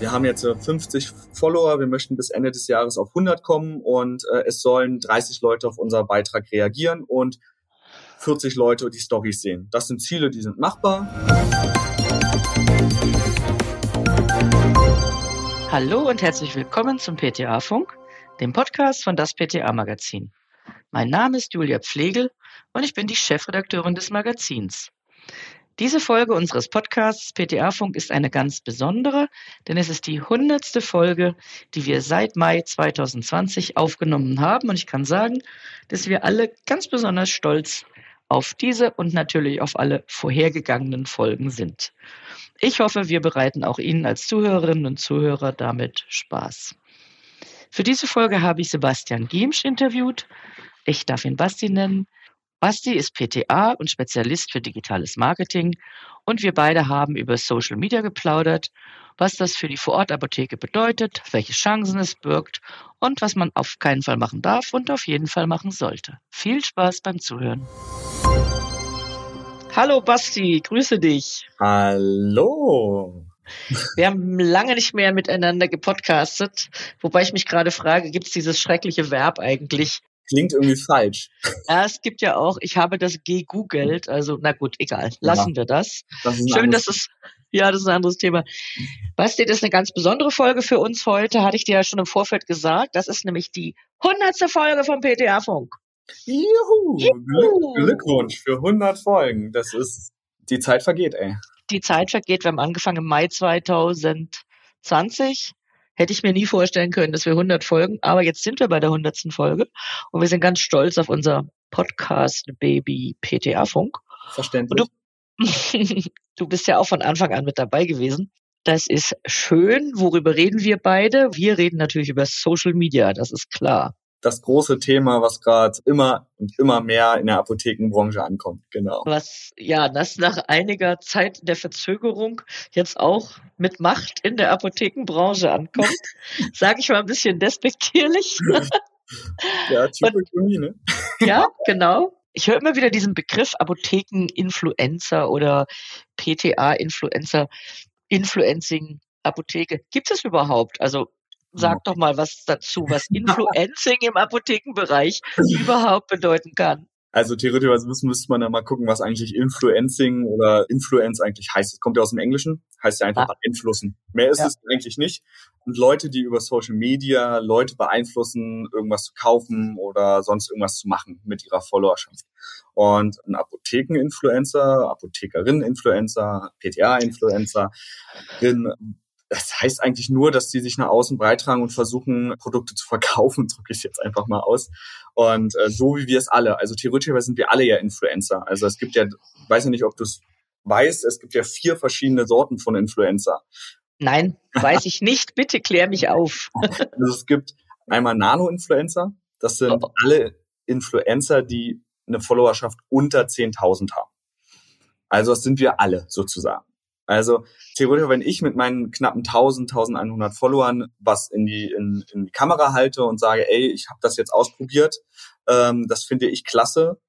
Wir haben jetzt 50 Follower, wir möchten bis Ende des Jahres auf 100 kommen und äh, es sollen 30 Leute auf unseren Beitrag reagieren und 40 Leute die Stories sehen. Das sind Ziele, die sind machbar. Hallo und herzlich willkommen zum PTA Funk, dem Podcast von das PTA Magazin. Mein Name ist Julia Pflegel und ich bin die Chefredakteurin des Magazins. Diese Folge unseres Podcasts PTA Funk ist eine ganz besondere, denn es ist die hundertste Folge, die wir seit Mai 2020 aufgenommen haben. Und ich kann sagen, dass wir alle ganz besonders stolz auf diese und natürlich auf alle vorhergegangenen Folgen sind. Ich hoffe, wir bereiten auch Ihnen als Zuhörerinnen und Zuhörer damit Spaß. Für diese Folge habe ich Sebastian Giemsch interviewt. Ich darf ihn Basti nennen. Basti ist PTA und Spezialist für digitales Marketing und wir beide haben über Social Media geplaudert, was das für die Vorortapotheke bedeutet, welche Chancen es birgt und was man auf keinen Fall machen darf und auf jeden Fall machen sollte. Viel Spaß beim Zuhören. Hallo Basti, grüße dich. Hallo. Wir haben lange nicht mehr miteinander gepodcastet, wobei ich mich gerade frage, gibt es dieses schreckliche Verb eigentlich klingt irgendwie falsch. Ja, es gibt ja auch, ich habe das gegoogelt, also na gut, egal, lassen ja, wir das. das Schön, dass es, ja, das ist ein anderes Thema. Basti, das ist eine ganz besondere Folge für uns heute, hatte ich dir ja schon im Vorfeld gesagt. Das ist nämlich die hundertste Folge vom PTA Funk. Juhu, Juhu. Glückwunsch für 100 Folgen. Das ist, die Zeit vergeht, ey. Die Zeit vergeht. Wir haben angefangen im Mai 2020 Hätte ich mir nie vorstellen können, dass wir 100 Folgen, aber jetzt sind wir bei der 100. Folge und wir sind ganz stolz auf unser Podcast-Baby PTA-Funk. Verständlich. Du, du bist ja auch von Anfang an mit dabei gewesen. Das ist schön. Worüber reden wir beide? Wir reden natürlich über Social Media, das ist klar das große Thema, was gerade immer und immer mehr in der Apothekenbranche ankommt. Genau. Was ja, das nach einiger Zeit der Verzögerung jetzt auch mit Macht in der Apothekenbranche ankommt, sage ich mal ein bisschen despektierlich. ja, Typografie, ne? ja, genau. Ich höre immer wieder diesen Begriff Apotheken-Influencer oder PTA-Influencer, Influencing Apotheke. Gibt es überhaupt? Also Sag doch mal was dazu, was Influencing im Apothekenbereich überhaupt bedeuten kann. Also theoretisch müsste, müsste man da mal gucken, was eigentlich Influencing oder Influence eigentlich heißt. Es kommt ja aus dem Englischen, heißt ja einfach ah. beeinflussen. Mehr ist ja. es eigentlich nicht. Und Leute, die über Social Media Leute beeinflussen, irgendwas zu kaufen oder sonst irgendwas zu machen mit ihrer Followerschaft. Und ein Apotheken-Influencer, Apothekerinnen-Influencer, PTA-Influencer, das heißt eigentlich nur, dass die sich nach außen beitragen und versuchen, Produkte zu verkaufen, drücke ich jetzt einfach mal aus. Und äh, so wie wir es alle. Also theoretisch sind wir alle ja Influencer. Also es gibt ja, weiß ja nicht, ob du es weißt, es gibt ja vier verschiedene Sorten von Influencer. Nein, weiß ich nicht. Bitte klär mich auf. also es gibt einmal Nano-Influencer. Das sind oh. alle Influencer, die eine Followerschaft unter 10.000 haben. Also das sind wir alle sozusagen. Also theoretisch, wenn ich mit meinen knappen 1000, 1100 Followern was in die, in, in die Kamera halte und sage, ey, ich habe das jetzt ausprobiert, ähm, das finde ich klasse,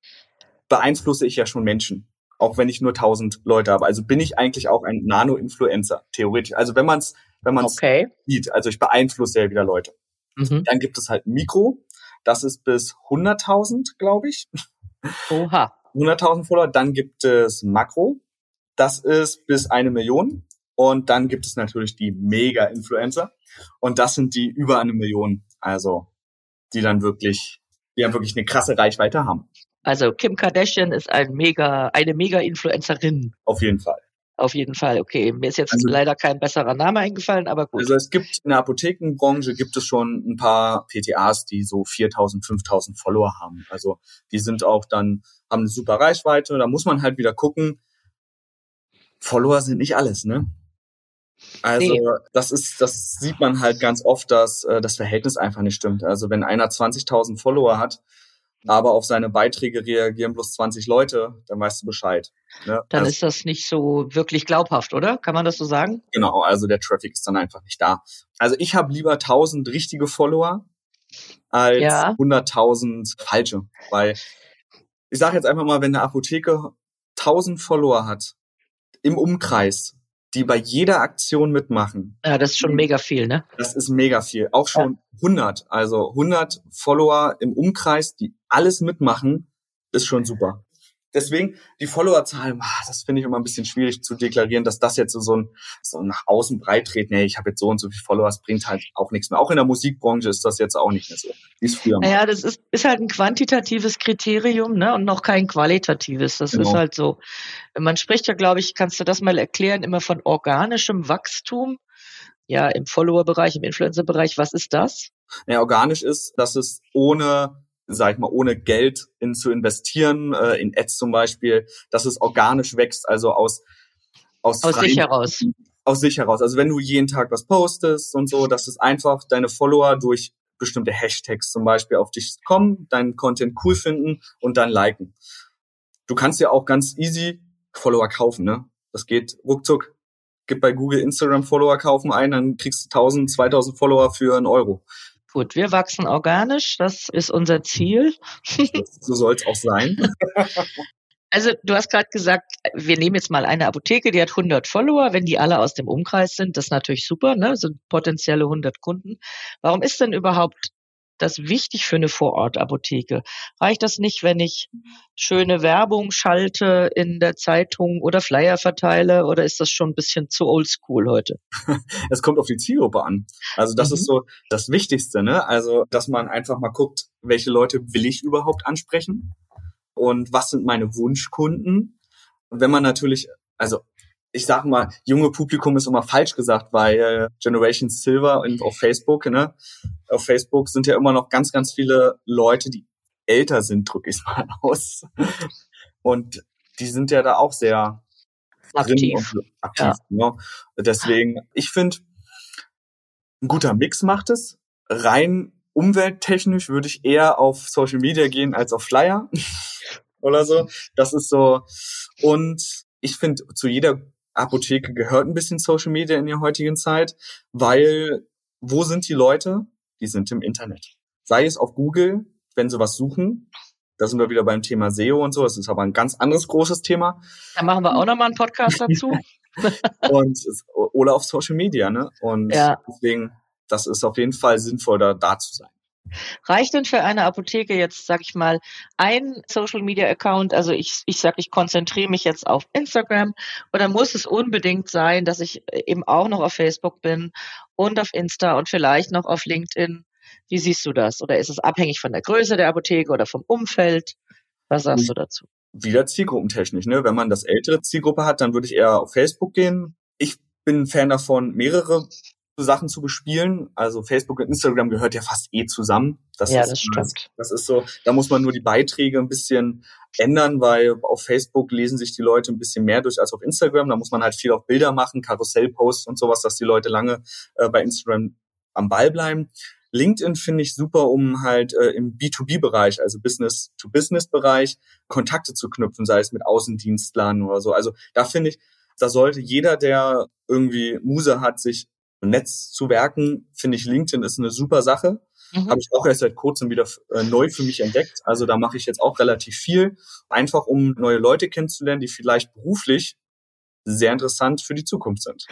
beeinflusse ich ja schon Menschen, auch wenn ich nur 1000 Leute habe. Also bin ich eigentlich auch ein Nano-Influencer, theoretisch. Also wenn man es wenn man's okay. sieht, also ich beeinflusse ja wieder Leute. Mhm. Dann gibt es halt Mikro, das ist bis 100.000, glaube ich. Oha. 100.000 Follower. Dann gibt es Makro, das ist bis eine Million. Und dann gibt es natürlich die Mega-Influencer. Und das sind die über eine Million. Also, die dann wirklich, die dann wirklich eine krasse Reichweite haben. Also, Kim Kardashian ist ein Mega, eine Mega-Influencerin. Auf jeden Fall. Auf jeden Fall, okay. Mir ist jetzt also, leider kein besserer Name eingefallen, aber gut. Also es gibt in der Apothekenbranche gibt es schon ein paar PTAs, die so 4000, 5000 Follower haben. Also die sind auch dann, haben eine super Reichweite. Da muss man halt wieder gucken, Follower sind nicht alles, ne? Also nee. das ist, das sieht man halt ganz oft, dass äh, das Verhältnis einfach nicht stimmt. Also wenn einer 20.000 Follower hat, aber auf seine Beiträge reagieren bloß 20 Leute, dann weißt du Bescheid. Ne? Dann also, ist das nicht so wirklich glaubhaft, oder? Kann man das so sagen? Genau, also der Traffic ist dann einfach nicht da. Also ich habe lieber 1000 richtige Follower als ja. 100.000 falsche, weil ich sage jetzt einfach mal, wenn eine Apotheke 1000 Follower hat im Umkreis, die bei jeder Aktion mitmachen. Ja, das ist schon mega viel, ne? Das ist mega viel. Auch schon ja. 100, also 100 Follower im Umkreis, die alles mitmachen, ist schon super deswegen die Followerzahlen, ah, das finde ich immer ein bisschen schwierig zu deklarieren, dass das jetzt so ein so nach außen breit treten, nee, ich habe jetzt so und so viele Follower, das bringt halt auch nichts mehr. Auch in der Musikbranche ist das jetzt auch nicht mehr so, wie es früher. Naja, das ist, ist halt ein quantitatives Kriterium, ne, und noch kein qualitatives. Das genau. ist halt so. Man spricht ja, glaube ich, kannst du das mal erklären, immer von organischem Wachstum. Ja, im Follower-Bereich, im Influencer-Bereich, was ist das? Ja, organisch ist, dass es ohne sag ich mal, ohne Geld in, zu investieren, äh, in Ads zum Beispiel, dass es organisch wächst, also aus aus, aus sich heraus. Aus sich heraus. Also wenn du jeden Tag was postest und so, dass es einfach deine Follower durch bestimmte Hashtags zum Beispiel auf dich kommen, deinen Content cool finden und dann liken. Du kannst ja auch ganz easy Follower kaufen, ne? Das geht ruckzuck. Gib bei Google Instagram Follower kaufen ein, dann kriegst du 1000, 2000 Follower für einen Euro. Gut, wir wachsen organisch, das ist unser Ziel. so soll es auch sein. Also du hast gerade gesagt, wir nehmen jetzt mal eine Apotheke, die hat 100 Follower. Wenn die alle aus dem Umkreis sind, das ist natürlich super, ne? sind potenzielle 100 Kunden. Warum ist denn überhaupt das wichtig für eine Vorortapotheke? Reicht das nicht, wenn ich schöne Werbung schalte in der Zeitung oder Flyer verteile oder ist das schon ein bisschen zu oldschool heute? Es kommt auf die Zielgruppe an. Also das mhm. ist so das Wichtigste, ne? Also, dass man einfach mal guckt, welche Leute will ich überhaupt ansprechen und was sind meine Wunschkunden? Wenn man natürlich, also ich sag mal, junge Publikum ist immer falsch gesagt, weil Generation Silver auf Facebook, ne? Auf Facebook sind ja immer noch ganz, ganz viele Leute, die älter sind, drücke ich mal aus. Und die sind ja da auch sehr aktiv. aktiv ja. ne? Deswegen, ich finde, ein guter Mix macht es. Rein umwelttechnisch würde ich eher auf Social Media gehen als auf Flyer oder so. Das ist so. Und ich finde, zu jeder Apotheke gehört ein bisschen Social Media in der heutigen Zeit, weil wo sind die Leute? Die sind im Internet. Sei es auf Google, wenn sie was suchen. Da sind wir wieder beim Thema SEO und so. Das ist aber ein ganz anderes großes Thema. Da machen wir auch nochmal einen Podcast dazu. und, oder auf Social Media, ne? Und ja. deswegen, das ist auf jeden Fall sinnvoll, da, da zu sein. Reicht denn für eine Apotheke jetzt, sag ich mal, ein Social Media Account? Also ich, ich sag, ich konzentriere mich jetzt auf Instagram oder muss es unbedingt sein, dass ich eben auch noch auf Facebook bin und auf Insta und vielleicht noch auf LinkedIn? Wie siehst du das? Oder ist es abhängig von der Größe der Apotheke oder vom Umfeld? Was sagst du dazu? Wieder zielgruppentechnisch, ne? Wenn man das ältere Zielgruppe hat, dann würde ich eher auf Facebook gehen. Ich bin ein Fan davon, mehrere Sachen zu bespielen. Also Facebook und Instagram gehört ja fast eh zusammen. Das ja, ist, das stimmt. Das ist so, da muss man nur die Beiträge ein bisschen ändern, weil auf Facebook lesen sich die Leute ein bisschen mehr durch als auf Instagram. Da muss man halt viel auf Bilder machen, Karussellposts und sowas, dass die Leute lange äh, bei Instagram am Ball bleiben. LinkedIn finde ich super, um halt äh, im B2B-Bereich, also Business-to-Business-Bereich, Kontakte zu knüpfen, sei es mit Außendienstlern oder so. Also da finde ich, da sollte jeder, der irgendwie Muse hat, sich Netz zu werken, finde ich LinkedIn ist eine super Sache. Mhm. Habe ich auch erst seit kurzem wieder äh, neu für mich entdeckt. Also da mache ich jetzt auch relativ viel, einfach um neue Leute kennenzulernen, die vielleicht beruflich sehr interessant für die Zukunft sind.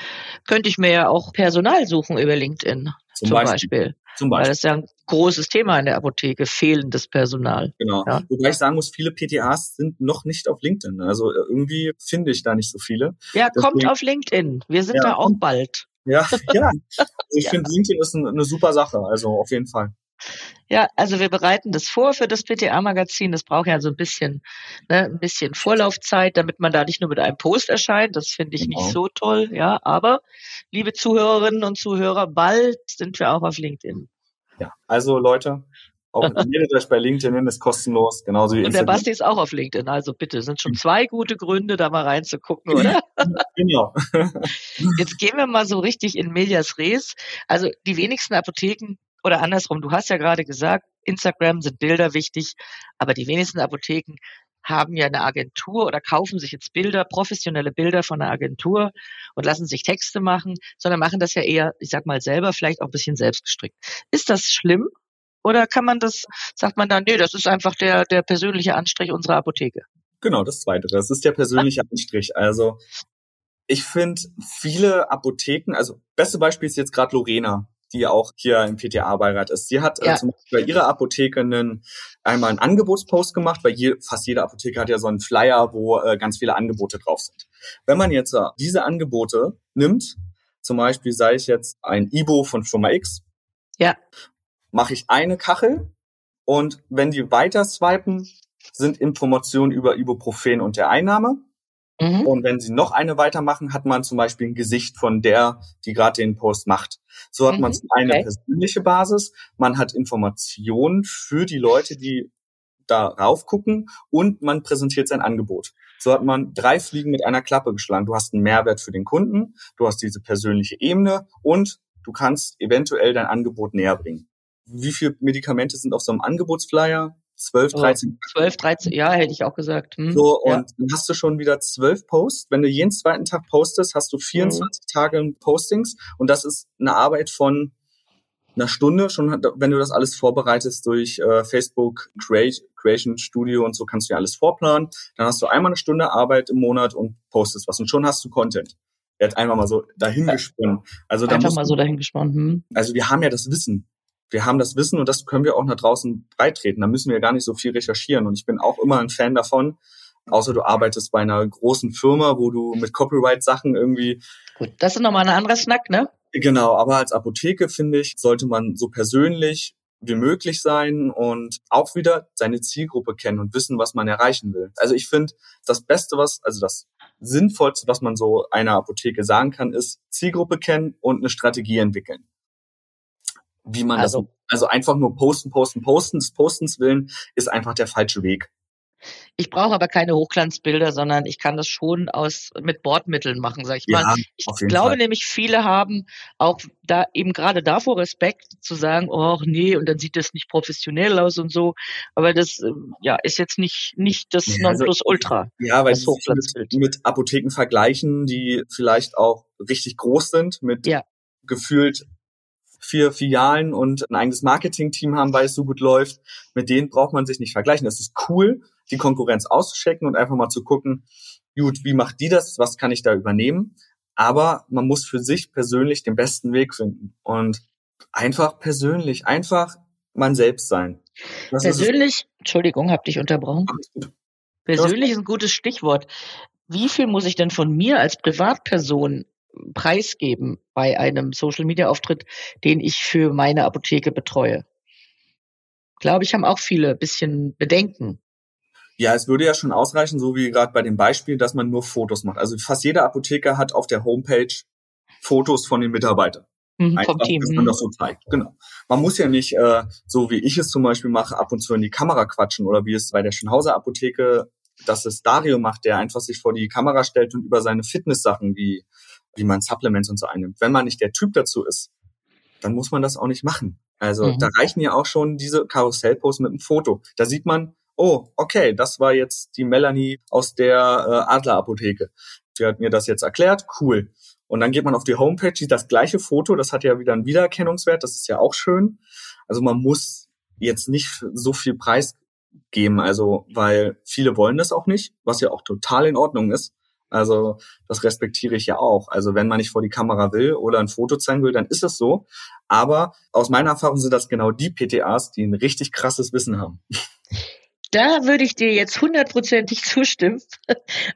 Könnte ich mir ja auch Personal suchen über LinkedIn zum, zum Beispiel. Beispiel. Zum Beispiel. Weil das ist ja ein großes Thema in der Apotheke, fehlendes Personal. Genau. Ja? Wobei ich sagen muss, viele PTAs sind noch nicht auf LinkedIn. Also irgendwie finde ich da nicht so viele. Ja, Deswegen, kommt auf LinkedIn. Wir sind ja, da auch bald. Ja, ja. Also ich ja. finde LinkedIn ist eine, eine super Sache, also auf jeden Fall. Ja, also wir bereiten das vor für das PTA-Magazin. Das braucht ja so ein bisschen, ne, ein bisschen Vorlaufzeit, damit man da nicht nur mit einem Post erscheint. Das finde ich genau. nicht so toll, ja. Aber, liebe Zuhörerinnen und Zuhörer, bald sind wir auch auf LinkedIn. Ja, also Leute, auch meldet euch bei LinkedIn, ist kostenlos, genauso wie Und Instagram. der Basti ist auch auf LinkedIn, also bitte, sind schon zwei gute Gründe, da mal reinzugucken, oder? genau. Jetzt gehen wir mal so richtig in Medias Res. Also die wenigsten Apotheken oder andersrum, du hast ja gerade gesagt, Instagram sind Bilder wichtig, aber die wenigsten Apotheken haben ja eine Agentur oder kaufen sich jetzt Bilder, professionelle Bilder von einer Agentur und lassen sich Texte machen, sondern machen das ja eher, ich sag mal selber, vielleicht auch ein bisschen selbstgestrickt. Ist das schlimm oder kann man das, sagt man dann, nee, das ist einfach der, der persönliche Anstrich unserer Apotheke? Genau, das zweite. Das ist der persönliche Anstrich. Also Ich finde viele Apotheken, also beste Beispiel ist jetzt gerade Lorena, die auch hier im PTA-Beirat ist. Sie hat äh, ja. äh, zum Beispiel bei ihrer Apotheke einen, einmal einen Angebotspost gemacht, weil je, fast jede Apotheke hat ja so einen Flyer, wo äh, ganz viele Angebote drauf sind. Wenn man jetzt äh, diese Angebote nimmt, zum Beispiel sei ich jetzt ein Ibo von Firma X, ja. Mache ich eine Kachel und wenn die weiter swipen, sind Informationen über Ibuprofen und der Einnahme. Mhm. Und wenn sie noch eine weitermachen, hat man zum Beispiel ein Gesicht von der, die gerade den Post macht. So hat mhm. man eine okay. persönliche Basis, man hat Informationen für die Leute, die darauf gucken und man präsentiert sein Angebot. So hat man drei Fliegen mit einer Klappe geschlagen. Du hast einen Mehrwert für den Kunden, du hast diese persönliche Ebene und du kannst eventuell dein Angebot näher bringen. Wie viele Medikamente sind auf so einem Angebotsflyer? 12, 13. 12, 13, ja, hätte ich auch gesagt. Hm, so, und ja. dann hast du schon wieder zwölf Posts. Wenn du jeden zweiten Tag postest, hast du 24 mhm. Tage Postings und das ist eine Arbeit von einer Stunde, schon wenn du das alles vorbereitest durch äh, Facebook Creation Studio und so, kannst du ja alles vorplanen. Dann hast du einmal eine Stunde Arbeit im Monat und postest was und schon hast du Content. Er hat einfach mal so dahingesponnen. Also da einfach mal so dahingesponnen. Hm. Also wir haben ja das Wissen wir haben das Wissen und das können wir auch nach draußen beitreten. Da müssen wir gar nicht so viel recherchieren. Und ich bin auch immer ein Fan davon, außer du arbeitest bei einer großen Firma, wo du mit Copyright-Sachen irgendwie. Gut, das ist nochmal ein anderer Snack, ne? Genau, aber als Apotheke, finde ich, sollte man so persönlich wie möglich sein und auch wieder seine Zielgruppe kennen und wissen, was man erreichen will. Also ich finde, das Beste, was, also das Sinnvollste, was man so einer Apotheke sagen kann, ist Zielgruppe kennen und eine Strategie entwickeln wie man also, das, also einfach nur posten, posten, posten, des Postens willen, ist einfach der falsche Weg. Ich brauche aber keine Hochglanzbilder, sondern ich kann das schon aus mit Bordmitteln machen, sag ich ja, mal. Ich glaube Fall. nämlich, viele haben auch da eben gerade davor Respekt zu sagen, oh nee, und dann sieht das nicht professionell aus und so. Aber das ähm, ja ist jetzt nicht nicht das ja, also Nonplusultra. Also, ja, weil sie mit, mit Apotheken vergleichen, die vielleicht auch richtig groß sind, mit ja. gefühlt vier Filialen und ein eigenes Marketing-Team haben, weil es so gut läuft. Mit denen braucht man sich nicht vergleichen. Das ist cool, die Konkurrenz auszuchecken und einfach mal zu gucken, gut, wie macht die das? Was kann ich da übernehmen? Aber man muss für sich persönlich den besten Weg finden und einfach persönlich, einfach man selbst sein. Das persönlich, Entschuldigung, hab dich unterbrochen. Persönlich ist ein gutes Stichwort. Wie viel muss ich denn von mir als Privatperson preisgeben bei einem Social-Media-Auftritt, den ich für meine Apotheke betreue? Glaube ich, haben auch viele ein bisschen Bedenken. Ja, es würde ja schon ausreichen, so wie gerade bei dem Beispiel, dass man nur Fotos macht. Also fast jeder Apotheker hat auf der Homepage Fotos von den Mitarbeitern. Mhm, Einfach, vom Team. dass man das so zeigt. Genau. Man muss ja nicht, äh, so wie ich es zum Beispiel mache, ab und zu in die Kamera quatschen oder wie es bei der Schönhauser Apotheke, dass es Dario macht, der einfach sich vor die Kamera stellt und über seine Fitness-Sachen wie wie man Supplements und so einnimmt. Wenn man nicht der Typ dazu ist, dann muss man das auch nicht machen. Also mhm. da reichen ja auch schon diese Karussellposts mit einem Foto. Da sieht man, oh, okay, das war jetzt die Melanie aus der äh, Adlerapotheke. Die hat mir das jetzt erklärt, cool. Und dann geht man auf die Homepage, sieht das gleiche Foto, das hat ja wieder einen Wiedererkennungswert, das ist ja auch schön. Also man muss jetzt nicht so viel Preis geben, also weil viele wollen das auch nicht, was ja auch total in Ordnung ist. Also das respektiere ich ja auch. Also wenn man nicht vor die Kamera will oder ein Foto zeigen will, dann ist es so. Aber aus meiner Erfahrung sind das genau die PTAs, die ein richtig krasses Wissen haben. Da würde ich dir jetzt hundertprozentig zustimmen.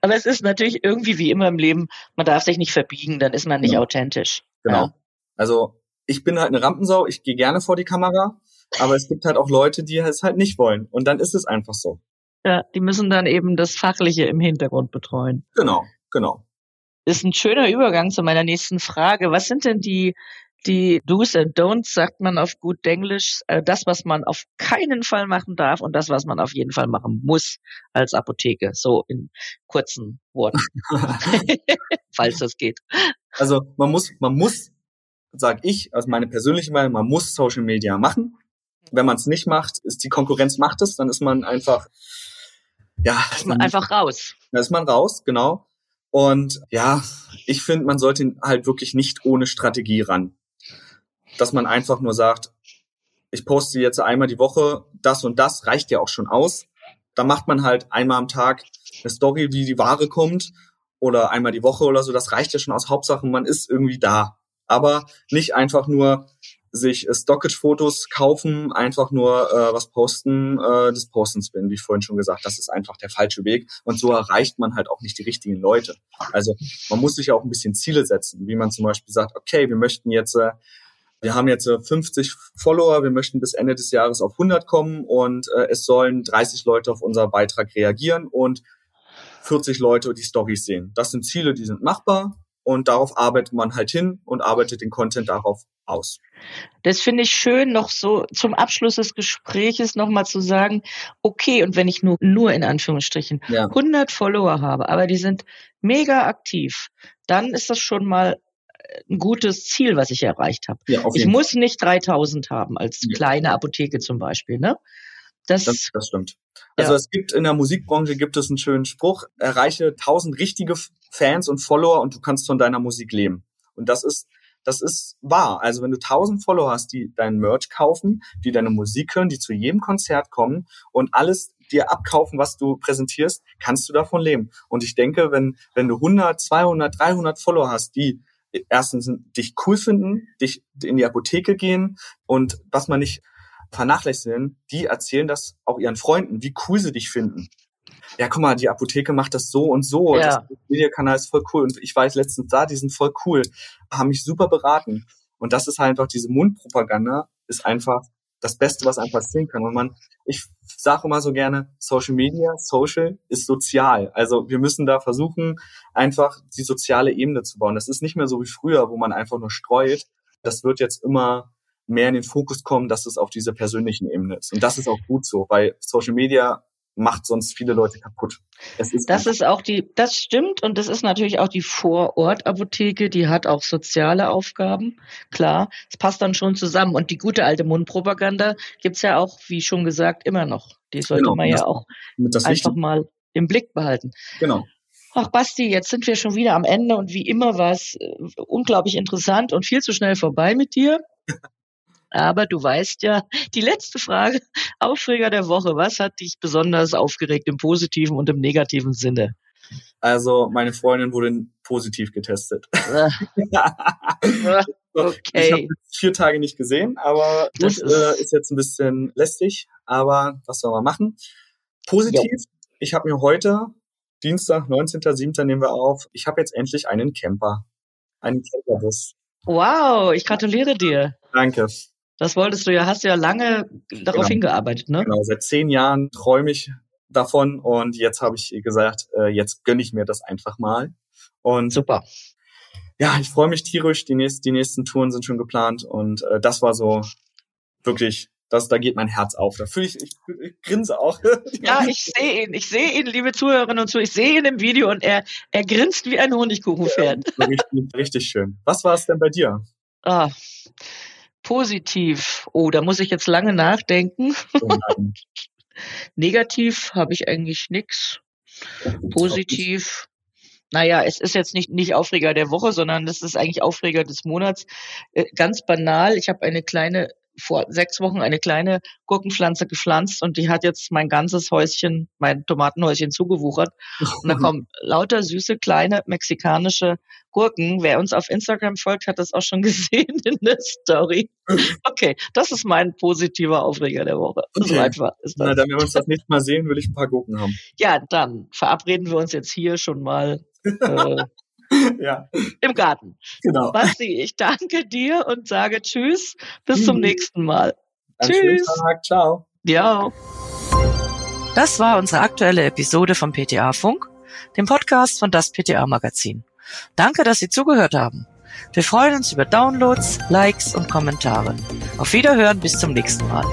Aber es ist natürlich irgendwie wie immer im Leben, man darf sich nicht verbiegen, dann ist man nicht ja. authentisch. Genau. Ja. Also ich bin halt eine Rampensau, ich gehe gerne vor die Kamera, aber es gibt halt auch Leute, die es halt nicht wollen. Und dann ist es einfach so. Ja, die müssen dann eben das Fachliche im Hintergrund betreuen. Genau, genau. Ist ein schöner Übergang zu meiner nächsten Frage. Was sind denn die, die Do's and Don'ts, sagt man auf gut Englisch, äh, das, was man auf keinen Fall machen darf und das, was man auf jeden Fall machen muss als Apotheke, so in kurzen Worten, falls das geht. Also man muss, man muss, sag ich, also meine persönliche Meinung, man muss Social Media machen. Wenn man es nicht macht, ist die Konkurrenz macht es, dann ist man einfach ja. Ist man einfach raus. Da ist man raus, genau. Und ja, ich finde, man sollte halt wirklich nicht ohne Strategie ran. Dass man einfach nur sagt, ich poste jetzt einmal die Woche das und das, reicht ja auch schon aus. Da macht man halt einmal am Tag eine Story, wie die Ware kommt oder einmal die Woche oder so, das reicht ja schon aus. Hauptsache, man ist irgendwie da. Aber nicht einfach nur sich äh, Stockage-Fotos kaufen, einfach nur äh, was posten, äh, des Postens bin, wie vorhin schon gesagt, das ist einfach der falsche Weg. Und so erreicht man halt auch nicht die richtigen Leute. Also man muss sich auch ein bisschen Ziele setzen, wie man zum Beispiel sagt, okay, wir möchten jetzt, äh, wir haben jetzt 50 äh, Follower, wir möchten bis Ende des Jahres auf 100 kommen und äh, es sollen 30 Leute auf unser Beitrag reagieren und 40 Leute die Stories sehen. Das sind Ziele, die sind machbar und darauf arbeitet man halt hin und arbeitet den Content darauf aus. Das finde ich schön, noch so zum Abschluss des Gespräches nochmal zu sagen, okay, und wenn ich nur, nur in Anführungsstrichen ja. 100 Follower habe, aber die sind mega aktiv, dann ist das schon mal ein gutes Ziel, was ich erreicht habe. Ja, ich muss nicht 3000 haben als ja. kleine Apotheke zum Beispiel, ne? Das, das, das stimmt. Also ja. es gibt in der Musikbranche gibt es einen schönen Spruch, erreiche tausend richtige Fans und Follower und du kannst von deiner Musik leben. Und das ist, das ist wahr. Also wenn du tausend Follower hast, die deinen Merch kaufen, die deine Musik hören, die zu jedem Konzert kommen und alles dir abkaufen, was du präsentierst, kannst du davon leben. Und ich denke, wenn, wenn du 100, 200, 300 Follower hast, die erstens dich cool finden, dich in die Apotheke gehen und was man nicht vernachlässigen, die erzählen das auch ihren Freunden, wie cool sie dich finden. Ja, guck mal, die Apotheke macht das so und so. Ja. Das Mediakanal ist voll cool. Und ich war jetzt letztens da, die sind voll cool, haben mich super beraten. Und das ist halt einfach diese Mundpropaganda, ist einfach das Beste, was einem passieren kann. Und man, ich sage immer so gerne, Social Media, Social ist sozial. Also wir müssen da versuchen, einfach die soziale Ebene zu bauen. Das ist nicht mehr so wie früher, wo man einfach nur streut. Das wird jetzt immer mehr in den Fokus kommen, dass es auf dieser persönlichen Ebene ist. Und das ist auch gut so, weil Social Media macht sonst viele Leute kaputt. Es ist das ist auch die, das stimmt und das ist natürlich auch die Vorortapotheke, die hat auch soziale Aufgaben. Klar, es passt dann schon zusammen. Und die gute alte Mundpropaganda gibt's ja auch, wie schon gesagt, immer noch. Die sollte genau, man ja auch einfach Wichtige. mal im Blick behalten. Genau. Ach Basti, jetzt sind wir schon wieder am Ende und wie immer war es äh, unglaublich interessant und viel zu schnell vorbei mit dir. Aber du weißt ja, die letzte Frage, Aufreger der Woche. Was hat dich besonders aufgeregt im positiven und im negativen Sinne? Also meine Freundin wurde positiv getestet. Okay. Ich habe vier Tage nicht gesehen, aber das ist, äh, ist, jetzt ein bisschen lästig. Aber was soll man machen? Positiv. Ja. Ich habe mir heute Dienstag, 19.07. nehmen wir auf. Ich habe jetzt endlich einen Camper, einen Camperbus. Wow, ich gratuliere dir. Danke. Das wolltest du ja, hast du ja lange darauf genau. hingearbeitet, ne? Genau, seit zehn Jahren träume ich davon und jetzt habe ich gesagt, äh, jetzt gönne ich mir das einfach mal. Und super. Ja, ich freue mich tierisch. Die, nächsten, die nächsten Touren sind schon geplant und äh, das war so wirklich das, da geht mein Herz auf. Da fühle ich, ich, ich grinse auch. Ja, ich sehe ihn. Ich sehe ihn, liebe Zuhörerinnen und Zuhörer. Ich sehe ihn im Video und er, er grinst wie ein Honigkuchenpferd. Ja, richtig, richtig schön. Was war es denn bei dir? Ah, Positiv. Oh, da muss ich jetzt lange nachdenken. Negativ habe ich eigentlich nix. Positiv. Naja, es ist jetzt nicht, nicht Aufreger der Woche, sondern das ist eigentlich Aufreger des Monats. Äh, ganz banal. Ich habe eine kleine vor sechs Wochen eine kleine Gurkenpflanze gepflanzt und die hat jetzt mein ganzes Häuschen, mein Tomatenhäuschen zugewuchert. Und da kommen lauter süße kleine mexikanische Gurken. Wer uns auf Instagram folgt, hat das auch schon gesehen in der Story. Okay, das ist mein positiver Aufreger der Woche. Okay. So einfach ist das. Na, dann, wenn wir uns das nicht mal sehen, will ich ein paar Gurken haben. Ja, dann verabreden wir uns jetzt hier schon mal. Äh, ja. Im Garten. Genau. Basti, ich danke dir und sage Tschüss. Bis mhm. zum nächsten Mal. Einen tschüss. Tag. Ciao. Ja. Das war unsere aktuelle Episode vom PTA Funk, dem Podcast von das PTA Magazin. Danke, dass Sie zugehört haben. Wir freuen uns über Downloads, Likes und Kommentare. Auf Wiederhören bis zum nächsten Mal.